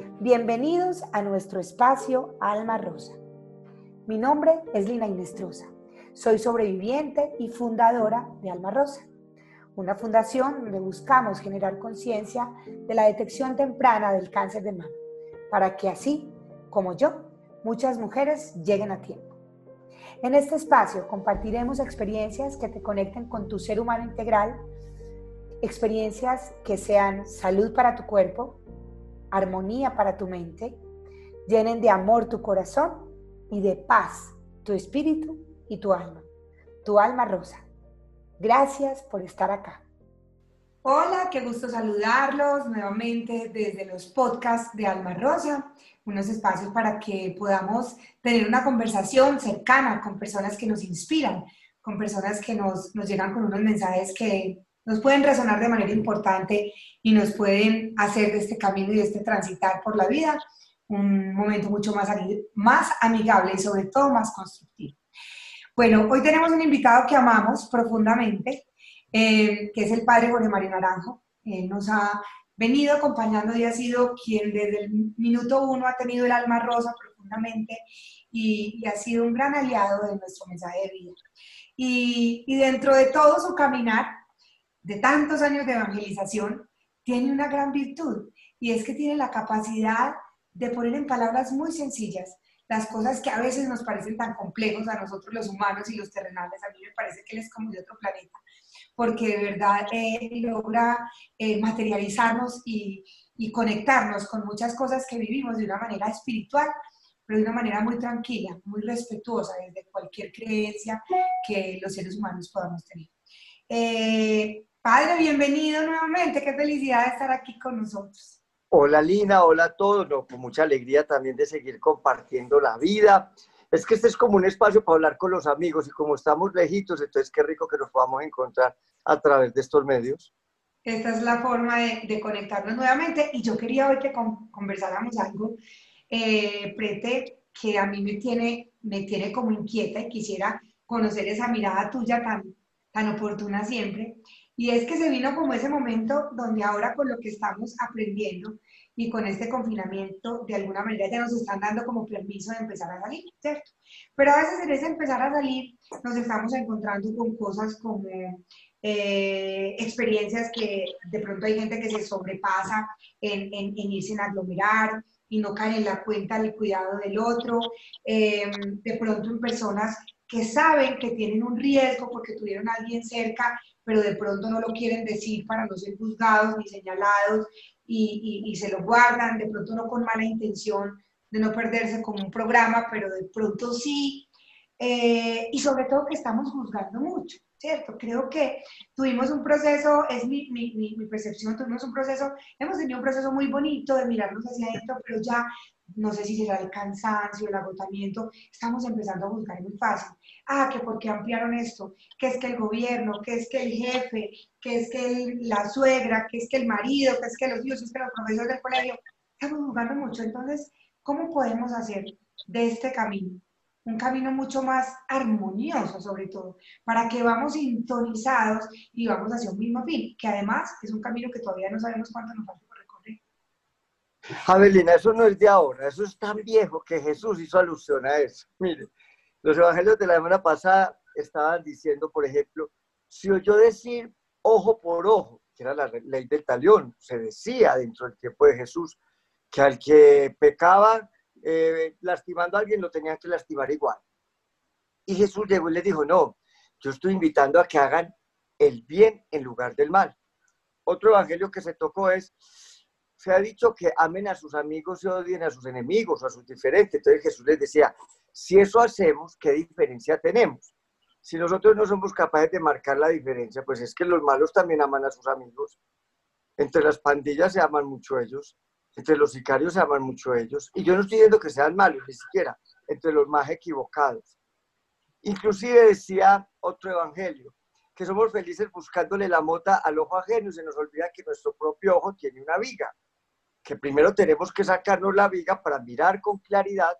Bienvenidos a nuestro espacio Alma Rosa. Mi nombre es Lina Inestrosa. Soy sobreviviente y fundadora de Alma Rosa, una fundación donde buscamos generar conciencia de la detección temprana del cáncer de mama, para que así, como yo, muchas mujeres lleguen a tiempo. En este espacio compartiremos experiencias que te conecten con tu ser humano integral, experiencias que sean salud para tu cuerpo, armonía para tu mente, llenen de amor tu corazón y de paz tu espíritu y tu alma. Tu alma rosa. Gracias por estar acá. Hola, qué gusto saludarlos nuevamente desde los podcasts de Alma Rosa, unos espacios para que podamos tener una conversación cercana con personas que nos inspiran, con personas que nos, nos llegan con unos mensajes que nos pueden resonar de manera importante y nos pueden hacer de este camino y de este transitar por la vida un momento mucho más, amigable y sobre todo más constructivo. Bueno, hoy tenemos un invitado que amamos profundamente, eh, que es el padre Jorge Mario Naranjo. Él nos ha venido acompañando y ha sido quien desde el minuto uno ha tenido el alma rosa profundamente y, ha sido un gran aliado de nuestro mensaje de vida. Y, y dentro de todo su caminar, de tantos años de evangelización, tiene una gran virtud y es que tiene la capacidad de poner en palabras muy sencillas las cosas que a veces nos parecen tan complejos a nosotros los humanos y los terrenales. A mí me parece que él es como de otro planeta, porque de verdad eh, logra materializarnos y, y conectarnos con muchas cosas que vivimos de una manera espiritual, pero de una manera muy tranquila, muy respetuosa desde cualquier creencia que los seres humanos podamos tener. Eh, Padre, bienvenido nuevamente. Qué felicidad de estar aquí con nosotros. Hola Lina, hola a todos. No, con mucha alegría también de seguir compartiendo la vida. Es que este es como un espacio para hablar con los amigos y como estamos lejitos, entonces qué rico que nos podamos encontrar a través de estos medios. Esta es la forma de, conectarnos nuevamente y yo quería hoy que conversáramos algo, eh, Prete, que a mí me tiene, me tiene como inquieta y quisiera conocer esa mirada tuya tan, tan oportuna siempre. Y es que se vino como ese momento donde ahora con lo que estamos aprendiendo y con este confinamiento, de alguna manera ya nos están dando como permiso de empezar a salir, ¿cierto? Pero a veces en ese empezar a salir nos estamos encontrando con cosas como eh, experiencias que de pronto hay gente que se sobrepasa en, en, a aglomerar y no cae en la cuenta del cuidado del otro, eh, de pronto en personas que saben que tienen un riesgo porque tuvieron a alguien cerca, pero de pronto no lo quieren decir para no ser juzgados ni señalados y, y, se lo guardan, de pronto no con mala intención de no perderse como un programa, pero de pronto sí. Eh, y sobre todo que estamos juzgando mucho, ¿cierto? Creo que tuvimos un proceso, es mi, percepción, tuvimos un proceso, hemos tenido un proceso muy bonito de mirarnos hacia adentro, pero ya no sé si será el cansancio, el agotamiento, estamos empezando a juzgar muy fácil. Ah, que por qué ampliaron esto, que es que el gobierno, que es que el jefe, que es que la suegra, que es que el marido, que es que los hijos, que es que los profesores del colegio, estamos juzgando mucho. Entonces, ¿cómo podemos hacer de este camino un camino mucho más armonioso, sobre todo, para que vamos sintonizados y vamos hacia un mismo fin, que además es un camino que todavía no sabemos cuánto nos falta Javelina, eso no es de ahora, eso es tan viejo que Jesús hizo alusión a eso. Mire, los evangelios de la semana pasada estaban diciendo, por ejemplo, si oyó decir ojo por ojo, que era la ley del talión, se decía dentro del tiempo de Jesús que al que pecaba eh, lastimando a alguien lo tenían que lastimar igual. Y Jesús llegó y le dijo, no, yo estoy invitando a que hagan el bien en lugar del mal. Otro evangelio que se tocó es, se ha dicho que amen a sus amigos y odien a sus enemigos, a sus diferentes. Entonces Jesús les decía, si eso hacemos, ¿qué diferencia tenemos? Si nosotros no somos capaces de marcar la diferencia, pues es que los malos también aman a sus amigos. Entre las pandillas se aman mucho ellos, entre los sicarios se aman mucho ellos. Y yo no estoy diciendo que sean malos, ni siquiera, entre los más equivocados. Inclusive decía otro evangelio, que somos felices buscándole la mota al ojo ajeno y se nos olvida que nuestro propio ojo tiene una viga que primero tenemos que sacarnos la viga para mirar con claridad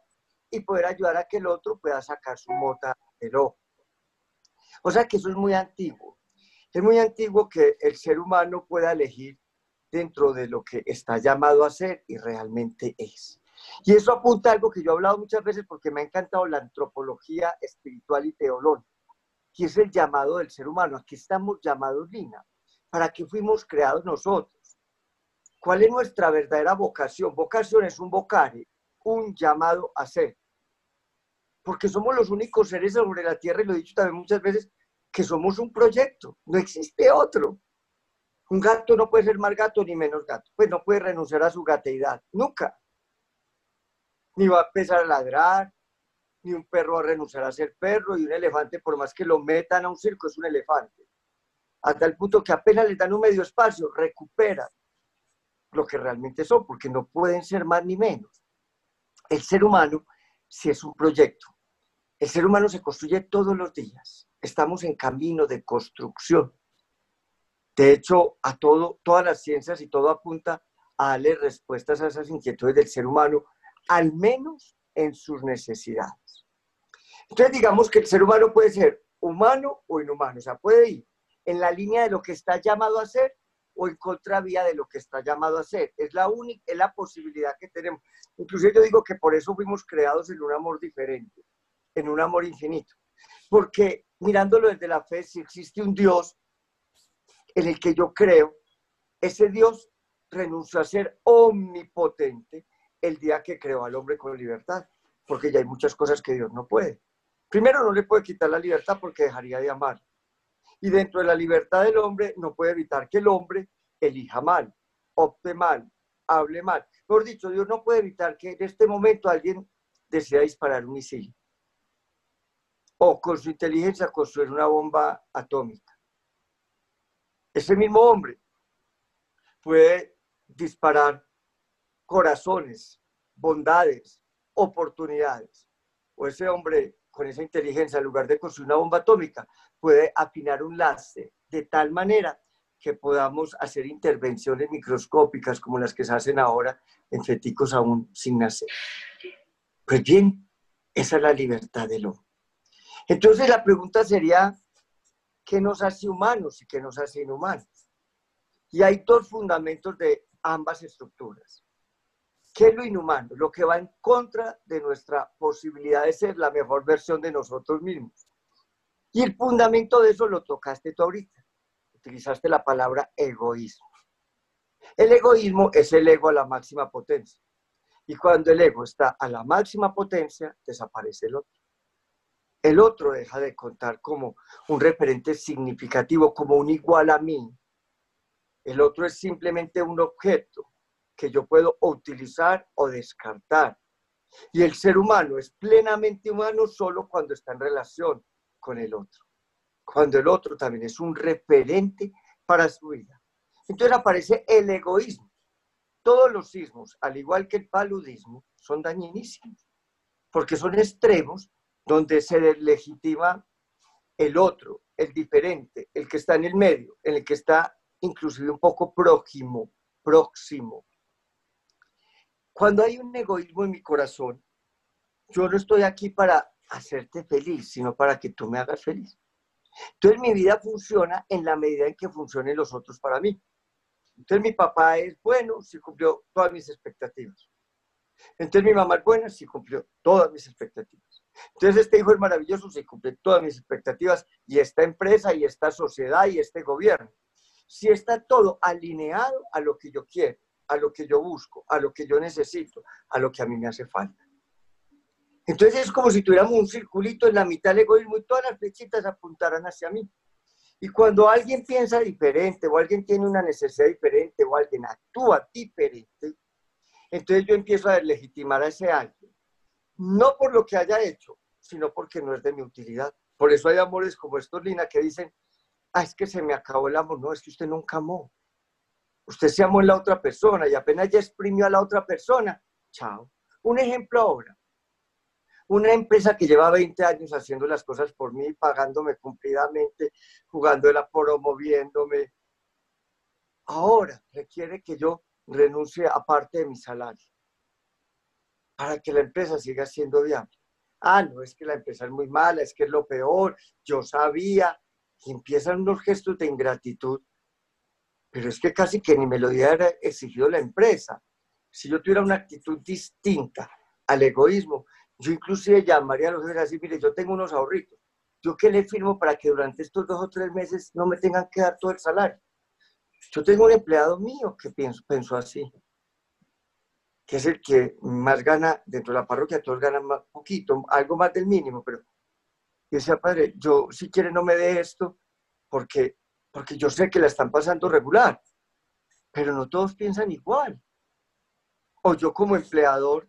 y poder ayudar a que el otro pueda sacar su mota del ojo. O sea que eso es muy antiguo. Es muy antiguo que el ser humano pueda elegir dentro de lo que está llamado a ser y realmente es. Y eso apunta a algo que yo he hablado muchas veces porque me ha encantado la antropología espiritual y teológica, que es el llamado del ser humano. Aquí estamos llamados, Lina. ¿Para qué fuimos creados nosotros? ¿Cuál es nuestra verdadera vocación? Vocación es un vocare, un llamado a ser. Porque somos los únicos seres sobre la tierra, y lo he dicho también muchas veces, que somos un proyecto. No existe otro. Un gato no puede ser más gato ni menos gato. Pues no puede renunciar a su gateidad. Nunca. Ni va a empezar a ladrar, ni un perro va a renunciar a ser perro, y un elefante, por más que lo metan a un circo, es un elefante. Hasta el punto que apenas le dan un medio espacio, recupera lo que realmente son, porque no pueden ser más ni menos. El ser humano, si es un proyecto, el ser humano se construye todos los días. Estamos en camino de construcción. De hecho, a todo, todas las ciencias y todo apunta a darle respuestas a esas inquietudes del ser humano, al menos en sus necesidades. Entonces, digamos que el ser humano puede ser humano o inhumano, o sea, puede ir en la línea de lo que está llamado a ser o en contravía de lo que está llamado a ser. Es la única, es la posibilidad que tenemos. Inclusive yo digo que por eso fuimos creados en un amor diferente, en un amor infinito. Porque mirándolo desde la fe, si existe un Dios, en el que yo creo, ese Dios renunció a ser omnipotente el día que creó al hombre con libertad, porque ya hay muchas cosas que Dios no puede. Primero, no le puede quitar la libertad porque dejaría de amar. Y dentro de la libertad del hombre no puede evitar que el hombre elija mal, opte mal, hable mal. Por dicho, Dios no puede evitar que en este momento alguien decida disparar un misil o con su inteligencia construir una bomba atómica ese mismo hombre puede disparar corazones, bondades, oportunidades. O ese hombre con esa inteligencia, en lugar de construir una bomba atómica, puede afinar un láser de tal manera que podamos hacer intervenciones microscópicas como las que se hacen ahora en feticos aún sin nacer. Pues bien, esa es la libertad del hombre. Entonces la pregunta sería, qué nos hace humanos y qué nos hace inhumanos. Y hay dos fundamentos de ambas estructuras. ¿Qué es lo inhumano? Lo que va en contra de nuestra posibilidad de ser la mejor versión de nosotros mismos. Y el fundamento de eso lo tocaste tú ahorita. Utilizaste la palabra egoísmo. El egoísmo es el ego a la máxima potencia. Y cuando el ego está a la máxima potencia, desaparece el otro el otro deja de contar como un referente significativo, como un igual a mí. El otro es simplemente un objeto que yo puedo utilizar o descartar. Y el ser humano es plenamente humano solo cuando está en relación con el otro. Cuando el otro también es un referente para su vida. Entonces aparece el egoísmo. Todos los sismos, al igual que el paludismo, son dañinísimos, porque son extremos donde se legitima el otro, el diferente, el que está en el medio, en el que está inclusive un poco próximo, próximo. Cuando hay un egoísmo en mi corazón, yo no estoy aquí para hacerte feliz, sino para que tú me hagas feliz. Entonces mi vida funciona en la medida en que funcionen los otros para mí. Entonces mi papá es bueno si cumplió todas mis expectativas. Entonces mi mamá es buena si cumplió todas mis expectativas. Entonces este hijo es maravilloso, se cumple todas mis expectativas y esta empresa y esta sociedad y este gobierno. Si está todo alineado a lo que yo quiero, a lo que yo busco, a lo que yo necesito, a lo que a mí me hace falta. Entonces es como si tuviéramos un circulito en la mitad del egoísmo y todas las flechitas apuntaran hacia mí. Y cuando alguien piensa diferente o alguien tiene una necesidad diferente o alguien actúa diferente, entonces yo empiezo a legitimar a ese alguien no por lo que haya hecho, sino porque no es de mi utilidad. Por eso hay amores como estos, Lina, que dicen, ah, es que se me acabó el amor. No, es que usted nunca amó. Usted se amó en la otra persona y apenas ya exprimió a la otra persona. Chao. Un ejemplo ahora. Una empresa que lleva 20 años haciendo las cosas por mí, pagándome cumplidamente, jugándola, promoviéndome. Ahora requiere que yo renuncie a parte de mi salario para que la empresa siga siendo viable. Ah, no, es que la empresa es muy mala, es que es lo peor, yo sabía. Y empiezan unos gestos de ingratitud. pero es que casi que ni me lo hubiera exigido la empresa. Si yo tuviera una actitud distinta al egoísmo, yo inclusive llamaría a los jefes así, mire, yo tengo unos ahorritos, ¿yo qué le firmo para que durante estos dos o tres meses no me tengan que dar todo el salario? Yo tengo un empleado mío que pienso, pensó así, que es el que más gana dentro de la parroquia, todos ganan más poquito, algo más del mínimo, pero decía, padre, yo si quiere no me dé esto porque, porque yo sé que la están pasando regular, pero no todos piensan igual. O yo como empleador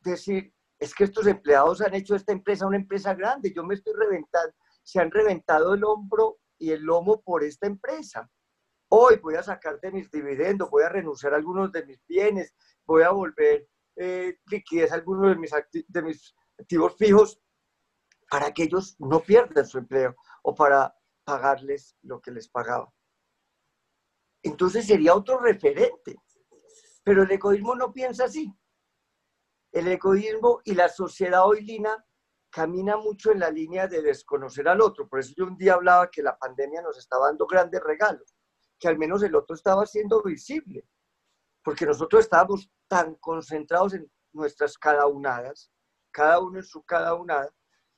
decir, es que estos empleados han hecho esta empresa una empresa grande, yo me estoy reventando, se han reventado el hombro y el lomo por esta empresa. Hoy voy a sacar de mis dividendos, voy a renunciar a algunos de mis bienes, voy a volver eh, liquidez a algunos de mis, activos fijos para que ellos no pierdan su empleo o para pagarles lo que les pagaba. Entonces sería otro referente. Pero el egoísmo no piensa así. El egoísmo y la sociedad hoy, Lina, camina mucho en la línea de desconocer al otro. Por eso yo un día hablaba que la pandemia nos estaba dando grandes regalos, que al menos el otro estaba siendo visible, porque nosotros estábamos tan concentrados en nuestras cada unadas, cada uno en su cada unada,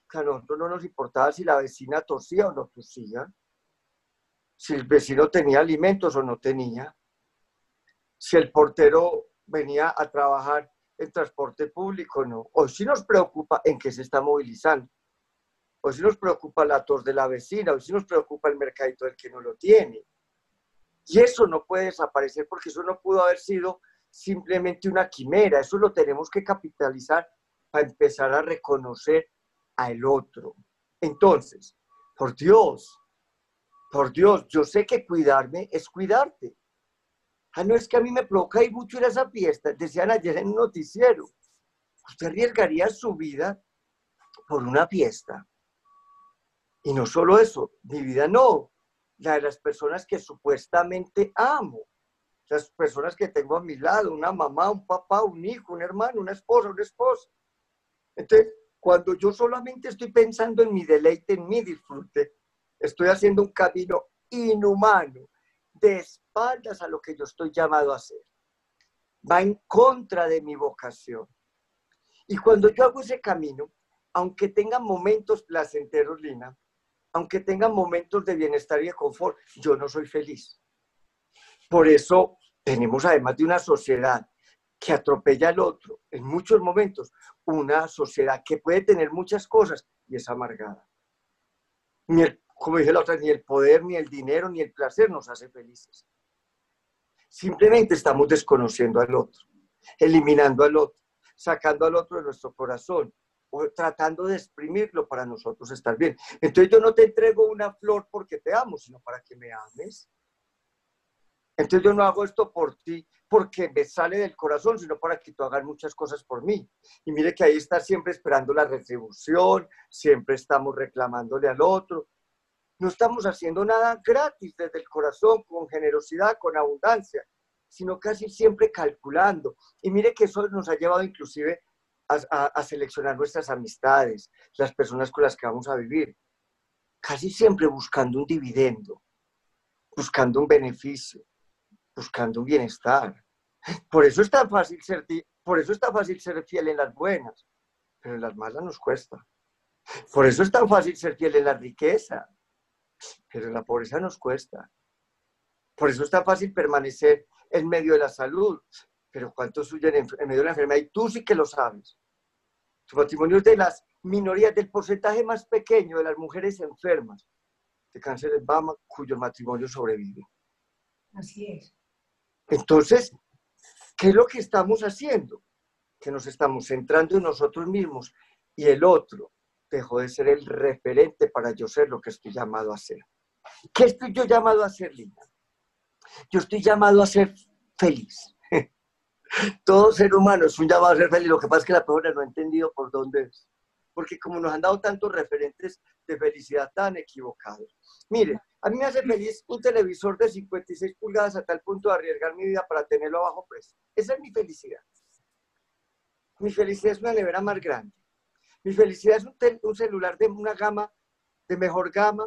que a nosotros no nos importaba si la vecina tosía o no tosía, si el vecino tenía alimentos o no tenía, si el portero venía a trabajar el transporte público, no. Hoy sí nos preocupa en qué se está movilizando. Hoy sí nos preocupa la tos de la vecina, hoy sí nos preocupa el mercadito del que no lo tiene. Y eso no puede desaparecer porque eso no pudo haber sido simplemente una quimera, eso lo tenemos que capitalizar para empezar a reconocer al otro. Entonces, por Dios, por Dios, yo sé que cuidarme es cuidarte. Ah, no es que a mí me provoca ir mucho ir a esa fiesta. Decían ayer en un noticiero. Usted arriesgaría su vida por una fiesta. Y no solo eso, mi vida no, la de las personas que supuestamente amo, las personas que tengo a mi lado, una mamá, un papá, un hijo, un hermano, una esposa, una esposa. Entonces, cuando yo solamente estoy pensando en mi deleite, en mi disfrute, estoy haciendo un camino inhumano, de espaldas a lo que yo estoy llamado a hacer. Va en contra de mi vocación. Y cuando yo hago ese camino, aunque tenga momentos placenteros, Lina, aunque tenga momentos de bienestar y de confort, yo no soy feliz. Por eso tenemos, además de una sociedad que atropella al otro en muchos momentos, una sociedad que puede tener muchas cosas y es amargada. Ni el como dije la otra, ni el poder, ni el dinero, ni el placer nos hace felices. Simplemente estamos desconociendo al otro, eliminando al otro, sacando al otro de nuestro corazón o tratando de exprimirlo para nosotros estar bien. Entonces yo no te entrego una flor porque te amo, sino para que me ames. Entonces yo no hago esto por ti porque me sale del corazón, sino para que tú hagas muchas cosas por mí. Y mire que ahí está siempre esperando la retribución, siempre estamos reclamándole al otro, no estamos haciendo nada gratis desde el corazón, con generosidad, con abundancia, sino casi siempre calculando. Y mire que eso nos ha llevado inclusive a, seleccionar nuestras amistades, las personas con las que vamos a vivir, casi siempre buscando un dividendo, buscando un beneficio, buscando un bienestar. Por eso es tan fácil ser, por eso es tan fácil ser fiel en las buenas, pero en las malas nos cuesta. Por eso es tan fácil ser fiel en la riqueza, pero la pobreza nos cuesta. Por eso es tan fácil permanecer en medio de la salud, pero ¿cuántos huyen en, medio de la enfermedad? Y tú sí que lo sabes. Tu patrimonio es de las minorías, del porcentaje más pequeño de las mujeres enfermas de cáncer de mama cuyo matrimonio sobrevive. Así es. Entonces, ¿qué es lo que estamos haciendo? Que nos estamos centrando en nosotros mismos y el otro dejó de ser el referente para yo ser lo que estoy llamado a ser. ¿Qué estoy yo llamado a ser, Linda? Yo estoy llamado a ser feliz. Todo ser humano es un llamado a ser feliz. Lo que pasa es que la persona no ha entendido por dónde es. Porque como nos han dado tantos referentes de felicidad tan equivocados. Mire, a mí me hace feliz un televisor de 56 pulgadas a tal punto de arriesgar mi vida para tenerlo a bajo precio. Esa es mi felicidad. Mi felicidad es una nevera más grande. Mi felicidad es un, celular de una gama, de mejor gama,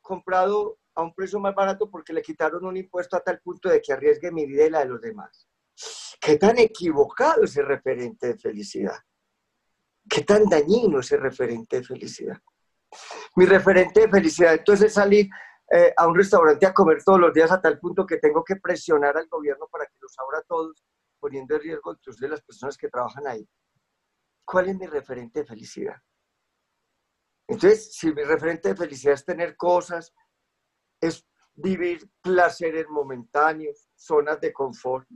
comprado a un precio más barato porque le quitaron un impuesto a tal punto de que arriesgue mi vida y la de los demás. ¿Qué tan equivocado ese referente de felicidad? ¿Qué tan dañino ese referente de felicidad? Mi referente de felicidad entonces es salir eh, a un restaurante a comer todos los días a tal punto que tengo que presionar al gobierno para que los abra todos, poniendo en riesgo incluso de las personas que trabajan ahí. ¿Cuál es mi referente de felicidad? Entonces, si mi referente de felicidad es tener cosas, es vivir placeres momentáneos, zonas de confort,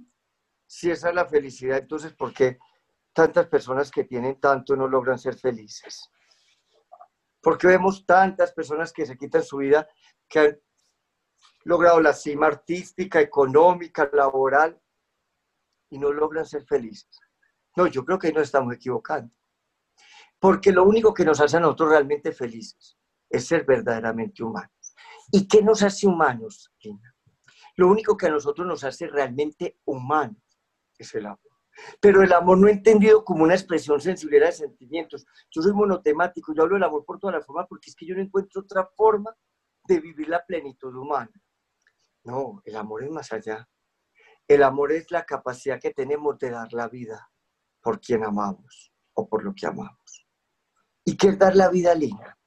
si esa es la felicidad, entonces, ¿por qué tantas personas que tienen tanto no logran ser felices? ¿Por qué vemos tantas personas que se quitan su vida, que han logrado la cima artística, económica, laboral, y no logran ser felices? No, yo creo que ahí nos estamos equivocando. Porque lo único que nos hace a nosotros realmente felices es ser verdaderamente humanos. ¿Y qué nos hace humanos, Lo único que a nosotros nos hace realmente humanos es el amor. Pero el amor no entendido como una expresión sensible de sentimientos. Yo soy monotemático, yo hablo del amor por toda la forma porque es que yo no encuentro otra forma de vivir la plenitud humana. No, el amor es más allá. El amor es la capacidad que tenemos de dar la vida por quien amamos o por lo que amamos. ¿Y qué es dar la vida, Lina?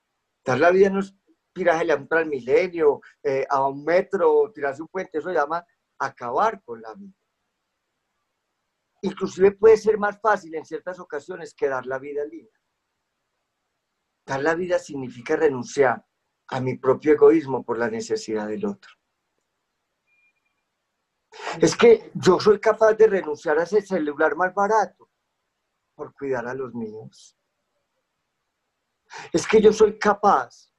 Dar la vida no es tirarse al milenio, eh, a un metro, tirarse un puente, eso se llama acabar con la vida. Inclusive puede ser más fácil en ciertas ocasiones que dar la vida, Lina. Dar la vida significa renunciar a mi propio egoísmo por la necesidad del otro. Es que yo soy capaz de renunciar a ese celular más barato por cuidar a los míos. Es que yo soy capaz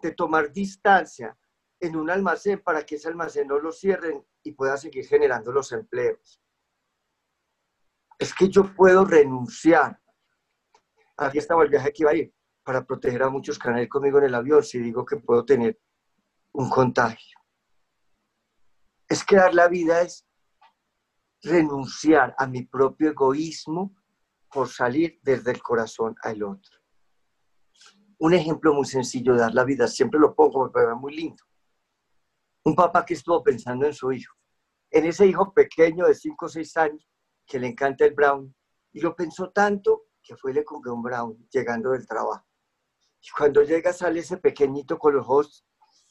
de tomar distancia en un almacén para que ese almacén no lo cierren y pueda seguir generando los empleos. Es que yo puedo renunciar. Aquí estaba el viaje que iba a ir para proteger a muchos que van a ir conmigo en el avión si digo que puedo tener un contagio. Es que dar la vida es renunciar a mi propio egoísmo por salir desde el corazón al otro un ejemplo muy sencillo de dar la vida, siempre lo pongo porque es muy lindo. Un papá que estuvo pensando en su hijo, en ese hijo pequeño de 5 o 6 años que le encanta el brown, y lo pensó tanto que fue y le un brown llegando del trabajo. Y cuando llega sale ese pequeñito con los ojos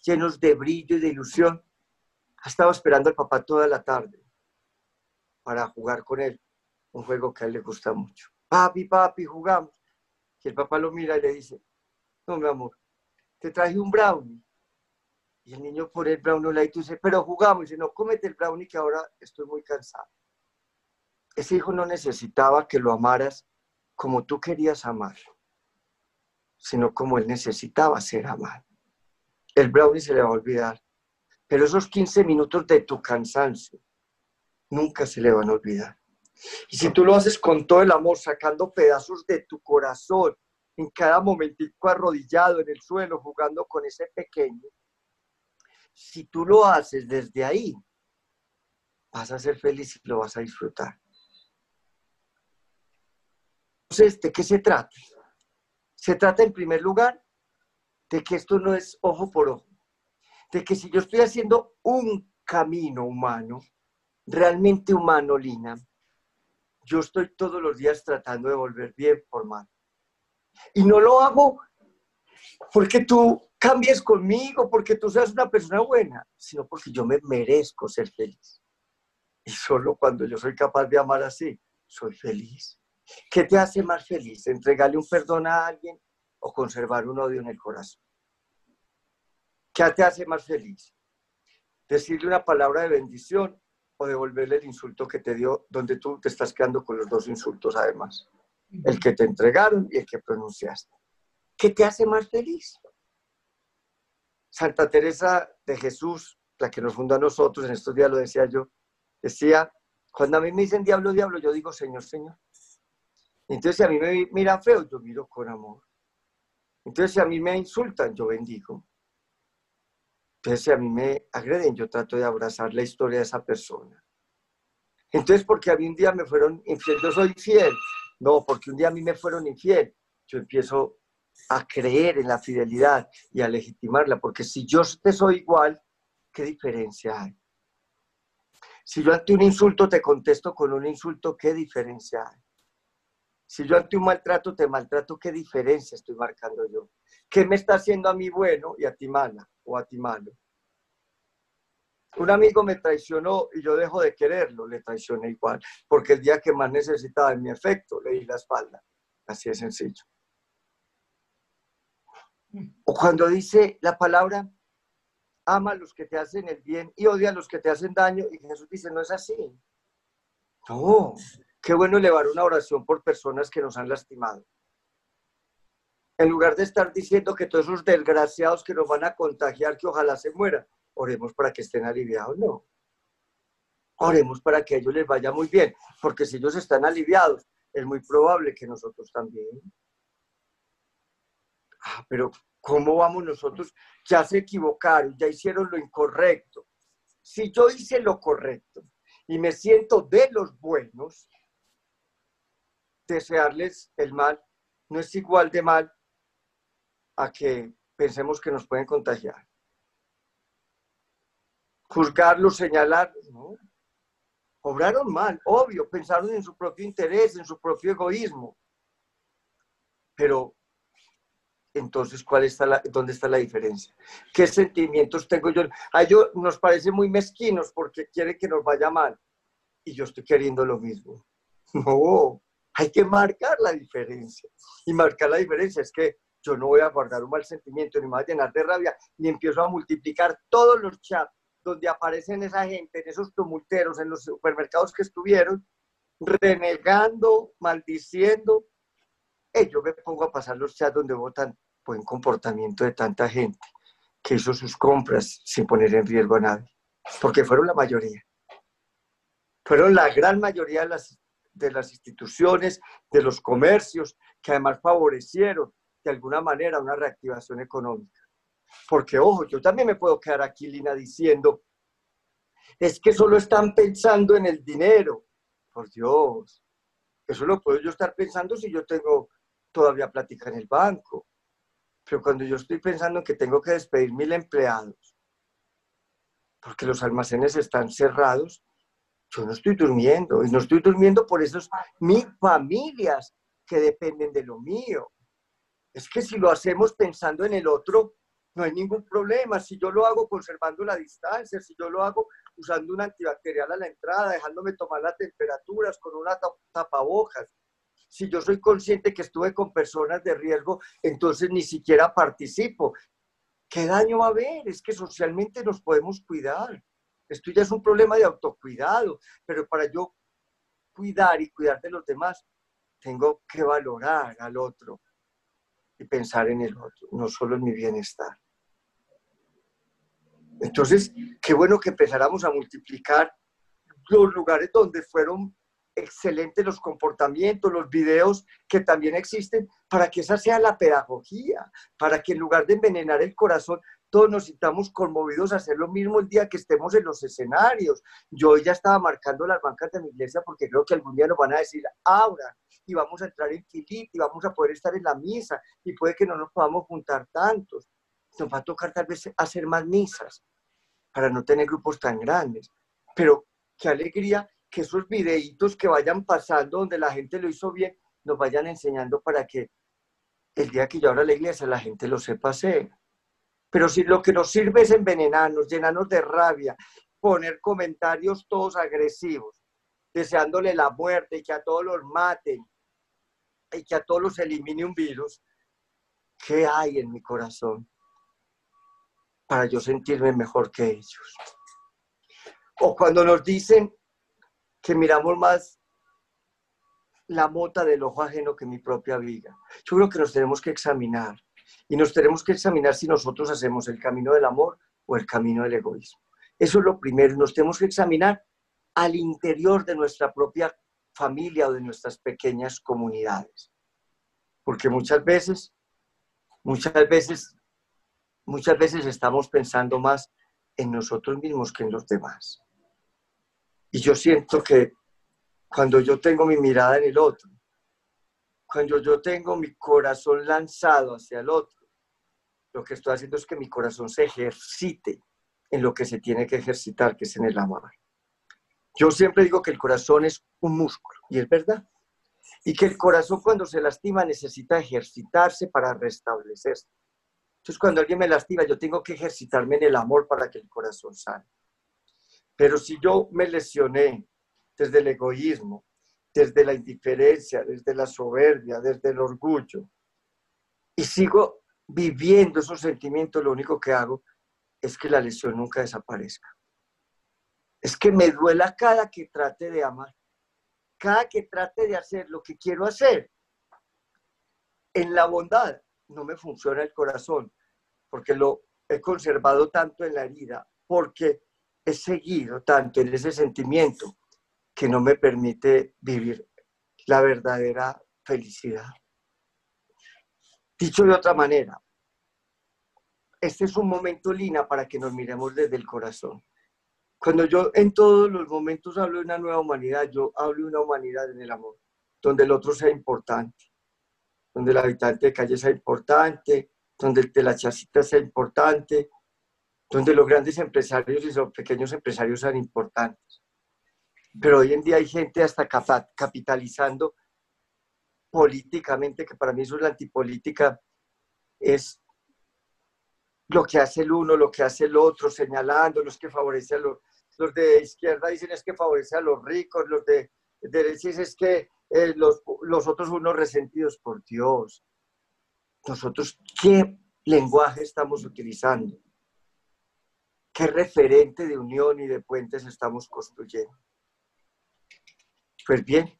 llenos de brillo y de ilusión. Ha estado esperando al papá toda la tarde para jugar con él, un juego que a él le gusta mucho. Papi, papi, jugamos. Y el papá lo mira y le dice, no, mi amor, te traje un brownie. Y el niño pone el brownie y dice, pero jugamos. Y dice, no, cómete el brownie que ahora estoy muy cansado. Ese hijo no necesitaba que lo amaras como tú querías amar, sino como él necesitaba ser amado. El brownie se le va a olvidar, pero esos 15 minutos de tu cansancio nunca se le van a olvidar. Y si tú lo haces con todo el amor, sacando pedazos de tu corazón, en cada momentico arrodillado en el suelo jugando con ese pequeño, si tú lo haces desde ahí, vas a ser feliz y lo vas a disfrutar. Entonces, ¿de qué se trata? Se trata en primer lugar de que esto no es ojo por ojo, de que si yo estoy haciendo un camino humano, realmente humano, Lina, yo estoy todos los días tratando de volver bien por mal. Y no lo hago porque tú cambies conmigo, porque tú seas una persona buena, sino porque yo me merezco ser feliz. Y solo cuando yo soy capaz de amar así, soy feliz. ¿Qué te hace más feliz? ¿Entregarle un perdón a alguien o conservar un odio en el corazón? ¿Qué te hace más feliz? ¿Decirle una palabra de bendición o devolverle el insulto que te dio, donde tú te estás quedando con los dos insultos además? el que te entregaron y el que pronunciaste. ¿Qué te hace más feliz? Santa Teresa de Jesús, la que nos fundó a nosotros, en estos días lo decía yo, decía, cuando a mí me dicen diablo, diablo, yo digo Señor, Señor. Entonces, si a mí me miran feo, yo miro con amor. Entonces, si a mí me insultan, yo bendigo. Entonces, si a mí me agreden, yo trato de abrazar la historia de esa persona. Entonces, porque a mí un día me fueron infiel, yo soy fiel. No, porque un día a mí me fueron infiel. Yo empiezo a creer en la fidelidad y a legitimarla, porque si yo te soy igual, ¿qué diferencia hay? Si yo ante un insulto te contesto con un insulto, ¿qué diferencia hay? Si yo ante un maltrato te maltrato, ¿qué diferencia estoy marcando yo? ¿Qué me está haciendo a mí bueno y a ti mala o a ti malo? Un amigo me traicionó y yo dejo de quererlo, le traicioné igual, porque el día que más necesitaba en mi efecto le di la espalda. Así de sencillo. O cuando dice la palabra, ama a los que te hacen el bien y odia a los que te hacen daño, y Jesús dice, no es así. No, qué bueno elevar una oración por personas que nos han lastimado. En lugar de estar diciendo que todos esos desgraciados que nos van a contagiar, que ojalá se mueran, oremos para que estén aliviados, no. Oremos para que a ellos les vaya muy bien, porque si ellos están aliviados, es muy probable que nosotros también. Ah, pero ¿cómo vamos nosotros? Ya se equivocaron, ya hicieron lo incorrecto. Si yo hice lo correcto y me siento de los buenos, desearles el mal no es igual de mal a que pensemos que nos pueden contagiar juzgarlo, señalar, ¿no? Obraron mal, obvio, pensaron en su propio interés, en su propio egoísmo. Pero entonces, ¿cuál está la, ¿dónde está la diferencia? ¿Qué sentimientos tengo yo? A ellos nos parece muy mezquinos porque quiere que nos vaya mal. Y yo estoy queriendo lo mismo. No, hay que marcar la diferencia. Y marcar la diferencia es que yo no voy a guardar un mal sentimiento, ni me voy a llenar de rabia, ni empiezo a multiplicar todos los chats donde aparecen esa gente, en esos tumulteros, en los supermercados que estuvieron, renegando, maldiciendo. Eh, yo me pongo a pasar los chats donde votan buen comportamiento de tanta gente que hizo sus compras sin poner en riesgo a nadie, porque fueron la mayoría. Fueron la gran mayoría de las, de las instituciones, de los comercios, que además favorecieron de alguna manera una reactivación económica. Porque, ojo, yo también me puedo quedar aquí, Lina, diciendo, es que solo están pensando en el dinero. Por Dios, eso lo puedo yo estar pensando si yo tengo todavía plática en el banco. Pero cuando yo estoy pensando que tengo que despedir mil empleados, porque los almacenes están cerrados, yo no estoy durmiendo. Y no estoy durmiendo por esas mis familias que dependen de lo mío. Es que si lo hacemos pensando en el otro, no hay ningún problema. Si yo lo hago conservando la distancia, si yo lo hago usando un antibacterial a la entrada, dejándome tomar las temperaturas con una tapabocas. Si yo soy consciente que estuve con personas de riesgo, entonces ni siquiera participo. ¿Qué daño va a haber? Es que socialmente nos podemos cuidar. Esto ya es un problema de autocuidado, pero para yo cuidar y cuidar de los demás, tengo que valorar al otro y pensar en el otro, no solo en mi bienestar. Entonces, qué bueno que empezáramos a multiplicar los lugares donde fueron excelentes los comportamientos, los videos que también existen, para que esa sea la pedagogía, para que en lugar de envenenar el corazón, todos nos sintamos conmovidos a hacer lo mismo el día que estemos en los escenarios. Yo ya estaba marcando las bancas de mi iglesia porque creo que algún día nos van a decir, ahora, y vamos a entrar en Filit, y vamos a poder estar en la misa, y puede que no nos podamos juntar tantos nos va a tocar tal vez hacer más misas para no tener grupos tan grandes. Pero qué alegría que esos videitos que vayan pasando donde la gente lo hizo bien, nos vayan enseñando para que el día que yo abra la iglesia la gente lo sepa hacer. Pero si lo que nos sirve es envenenarnos, llenarnos de rabia, poner comentarios todos agresivos, deseándole la muerte y que a todos los maten y que a todos los elimine un virus, ¿qué hay en mi corazón? para yo sentirme mejor que ellos. O cuando nos dicen que miramos más la mota del ojo ajeno que mi propia viga. Yo creo que nos tenemos que examinar y nos tenemos que examinar si nosotros hacemos el camino del amor o el camino del egoísmo. Eso es lo primero, nos tenemos que examinar al interior de nuestra propia familia o de nuestras pequeñas comunidades. Porque muchas veces, muchas veces muchas veces estamos pensando más en nosotros mismos que en los demás. Y yo siento que cuando yo tengo mi mirada en el otro, cuando yo tengo mi corazón lanzado hacia el otro, lo que estoy haciendo es que mi corazón se ejercite en lo que se tiene que ejercitar, que es en el amor. Yo siempre digo que el corazón es un músculo, y es verdad. Y que el corazón cuando se lastima necesita ejercitarse para restablecerse. Entonces cuando alguien me lastima, yo tengo que ejercitarme en el amor para que el corazón sane. Pero si yo me lesioné desde el egoísmo, desde la indiferencia, desde la soberbia, desde el orgullo, y sigo viviendo esos sentimientos, lo único que hago es que la lesión nunca desaparezca. Es que me duela cada que trate de amar, cada que trate de hacer lo que quiero hacer. En la bondad no me funciona el corazón, porque lo he conservado tanto en la herida, porque he seguido tanto en ese sentimiento que no me permite vivir la verdadera felicidad. Dicho de otra manera, este es un momento, Lina, para que nos miremos desde el corazón. Cuando yo en todos los momentos hablo de una nueva humanidad, yo hablo de una humanidad en el amor, donde el otro sea importante, donde el habitante de calle sea importante, donde el de la chacita sea importante, donde los grandes empresarios y los pequeños empresarios sean importantes. Pero hoy en día hay gente hasta capitalizando políticamente, que para mí eso es la antipolítica, es lo que hace el uno, lo que hace el otro, señalando los que favorecen a los, los de izquierda dicen es que favorece a los ricos, los de derecha dicen es que eh, los, los otros unos resentidos por Dios. Nosotros, ¿qué lenguaje estamos utilizando? ¿Qué referente de unión y de puentes estamos construyendo? Pues bien,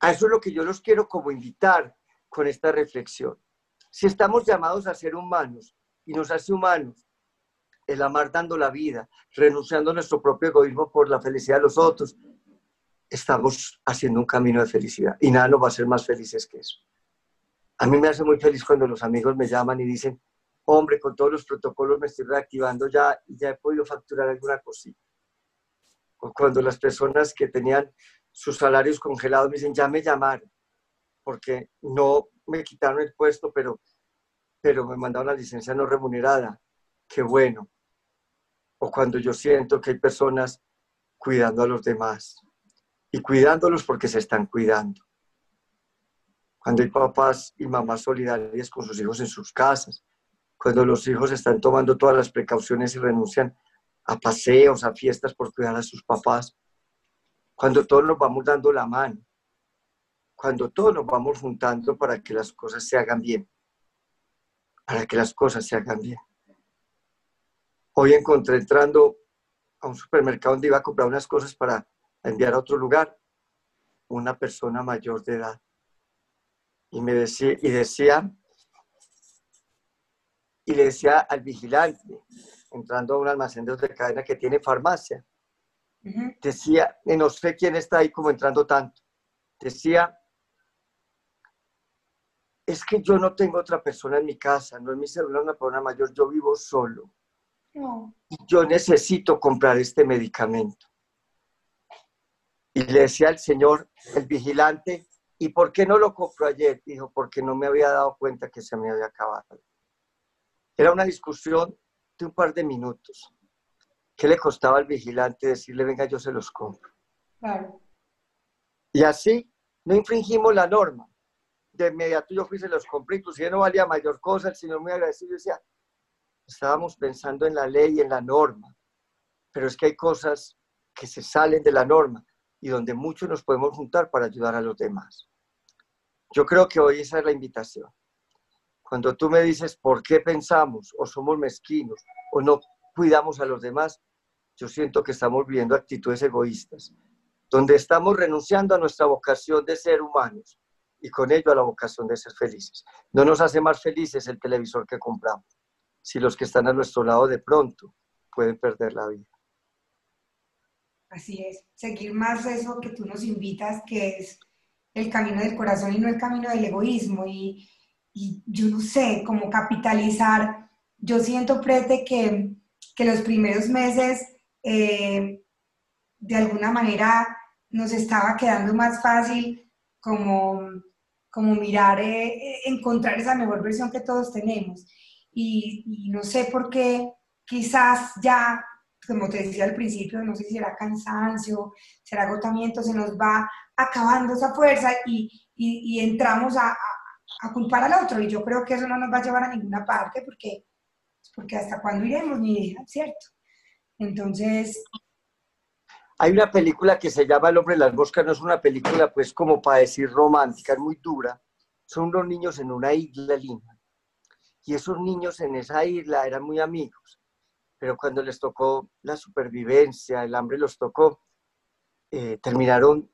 a eso es lo que yo los quiero como invitar con esta reflexión. Si estamos llamados a ser humanos y nos hace humanos el amar dando la vida, renunciando a nuestro propio egoísmo por la felicidad de los otros, estamos haciendo un camino de felicidad y nada nos va a hacer más felices que eso. A mí me hace muy feliz cuando los amigos me llaman y dicen, hombre, con todos los protocolos me estoy reactivando ya ya he podido facturar alguna cosita. O cuando las personas que tenían sus salarios congelados me dicen, ya me llamaron, porque no me quitaron el puesto, pero, pero me mandaron la licencia no remunerada. Qué bueno. O cuando yo siento que hay personas cuidando a los demás y cuidándolos porque se están cuidando. Cuando hay papás y mamás solidarias con sus hijos en sus casas, cuando los hijos están tomando todas las precauciones y renuncian a paseos, a fiestas por cuidar a sus papás, cuando todos nos vamos dando la mano, cuando todos nos vamos juntando para que las cosas se hagan bien, para que las cosas se hagan bien. Hoy encontré entrando a un supermercado donde iba a comprar unas cosas para enviar a otro lugar, una persona mayor de edad. Y me decía, y decía, y le decía al vigilante, entrando a un almacén de cadena que tiene farmacia, Decía, no sé quién está ahí como entrando tanto. Decía, es que yo no tengo otra persona en mi casa, no es mi celular una persona mayor, yo vivo solo. Y yo necesito comprar este medicamento. Y le decía al señor, el vigilante, ¿y por qué no lo compró ayer? Dijo, porque no me había dado cuenta que se me había acabado. Era una discusión de un par de minutos. ¿Qué le costaba al vigilante decirle, venga, yo se los compro? Claro. Y así no infringimos la norma. De inmediato yo fui, se los compré, inclusive no valía mayor cosa, el señor muy agradecido decía, estábamos pensando en la ley y en la norma, pero es que hay cosas que se salen de la norma y donde muchos nos podemos juntar para ayudar a los demás. Yo creo que hoy esa es la invitación. Cuando tú me dices por qué pensamos o somos mezquinos o no cuidamos a los demás, yo siento que estamos viviendo actitudes egoístas, donde estamos renunciando a nuestra vocación de ser humanos y con ello a la vocación de ser felices. No nos hace más felices el televisor que compramos, si los que están a nuestro lado de pronto pueden perder la vida. Así es, seguir más eso que tú nos invitas, que es el camino del corazón y no el camino del egoísmo. Y, y yo no sé cómo capitalizar. Yo siento, Prete, que, que los primeros meses eh, de alguna manera nos estaba quedando más fácil como, como mirar, eh, eh, encontrar esa mejor versión que todos tenemos. Y, no sé por qué, quizás ya, como te decía al principio, no sé si será cansancio, será agotamiento, se nos va acabando esa fuerza y, y, y entramos a, a, a, culpar al otro. Y yo creo que eso no nos va a llevar a ninguna parte porque, porque hasta cuándo iremos, ni idea, ¿cierto? Entonces, hay una película que se llama El hombre de las moscas, no es una película pues como para decir romántica, es muy dura. Son unos niños en una isla linda. Y esos niños en esa isla eran muy amigos. Pero cuando les tocó la supervivencia, el hambre los tocó, eh, terminaron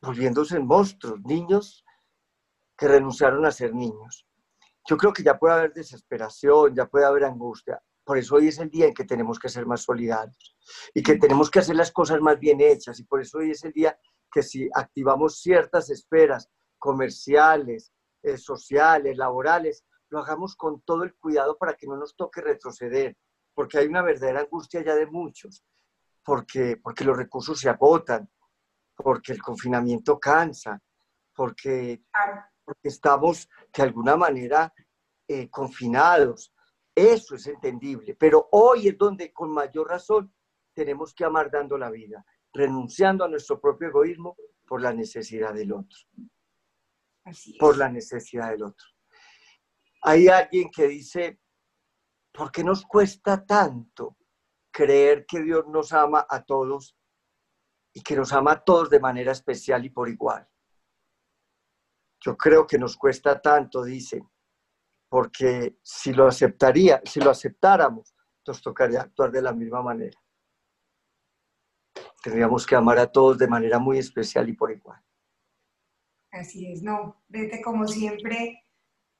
volviéndose monstruos, niños que renunciaron a ser niños. Yo creo que ya puede haber desesperación, ya puede haber angustia. Por eso hoy es el día en que tenemos que ser más solidarios y que tenemos que hacer las cosas más bien hechas. Y por eso hoy es el día que si activamos ciertas esferas comerciales, eh, sociales, laborales, lo hagamos con todo el cuidado para que no nos toque retroceder, porque hay una verdadera angustia ya de muchos, porque, porque los recursos se agotan, porque el confinamiento cansa, porque, porque estamos de alguna manera eh, confinados, eso es entendible, pero hoy es donde con mayor razón tenemos que amar dando la vida, renunciando a nuestro propio egoísmo por la necesidad del otro. Por la necesidad del otro. Hay alguien que dice, ¿por qué nos cuesta tanto creer que Dios nos ama a todos y que nos ama a todos de manera especial y por igual? Yo creo que nos cuesta tanto, dice, porque si lo aceptaría, si lo aceptáramos, nos tocaría actuar de la misma manera. Tendríamos que amar a todos de manera muy especial y por igual. Así es, no, vete como siempre,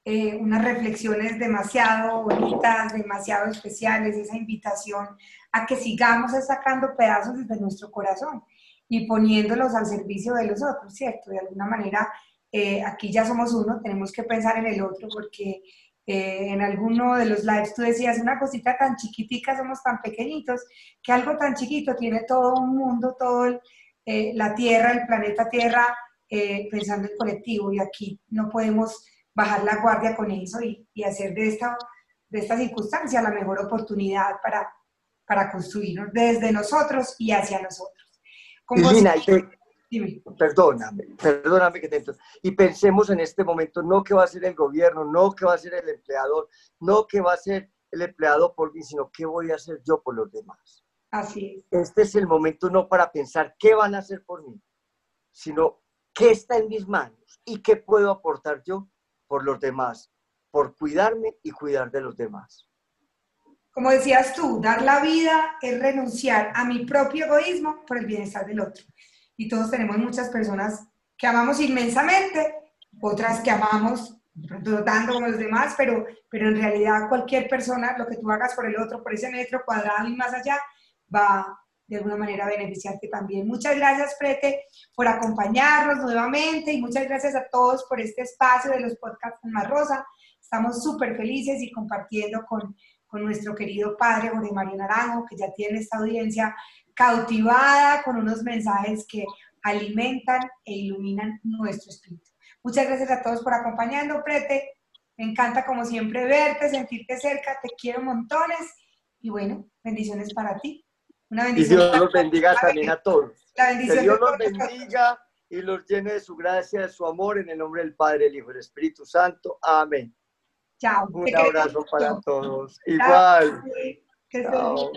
eh, unas reflexiones demasiado bonitas, demasiado especiales, esa invitación a que sigamos sacando pedazos desde nuestro corazón y poniéndolos al servicio de los otros, ¿cierto? De alguna manera eh, aquí ya somos uno, tenemos que pensar en el otro porque eh, en alguno de los lives tú decías, una cosita tan chiquitica, somos tan pequeñitos, que algo tan chiquito tiene todo un mundo, todo eh, la Tierra, el planeta Tierra, pensando en colectivo y aquí no podemos bajar la guardia con eso y, y hacer de esta, de esta circunstancia la mejor oportunidad para, para construirnos desde nosotros y hacia nosotros. Como Perdóname, perdóname que te Y pensemos en este momento, no que va a ser el gobierno, no que va a ser el empleador, no que va a ser el empleado por mí, sino qué voy a hacer yo por los demás. Así es. Este es el momento no para pensar qué van a hacer por mí, sino qué está en mis manos y qué puedo aportar yo por los demás, por cuidarme y cuidar de los demás. Como decías tú, dar la vida es renunciar a mi propio egoísmo por el bienestar del otro y todos tenemos muchas personas que amamos inmensamente, otras que amamos tanto como los demás, pero, pero en realidad cualquier persona, lo que tú hagas por el otro, por ese metro cuadrado y más allá, va de alguna manera a beneficiarte también. Muchas gracias, Prete, por acompañarnos nuevamente y muchas gracias a todos por este espacio de los podcasts con Más Rosa. Estamos súper felices y compartiendo con, con nuestro querido padre Jorge Mario Naranjo, que ya tiene esta audiencia cautivada con unos mensajes que alimentan e iluminan nuestro espíritu. Muchas gracias a todos por acompañarnos, Prete. Me encanta como siempre verte, sentirte cerca, te quiero montones y bueno, bendiciones para ti. Una bendición. Y Dios los bendiga también a todos. que Dios los bendiga y los llene de su gracia, de su amor, en el nombre del Padre, el Hijo y el Espíritu Santo. Amén. Chao. Un abrazo para todos. Igual. Chao.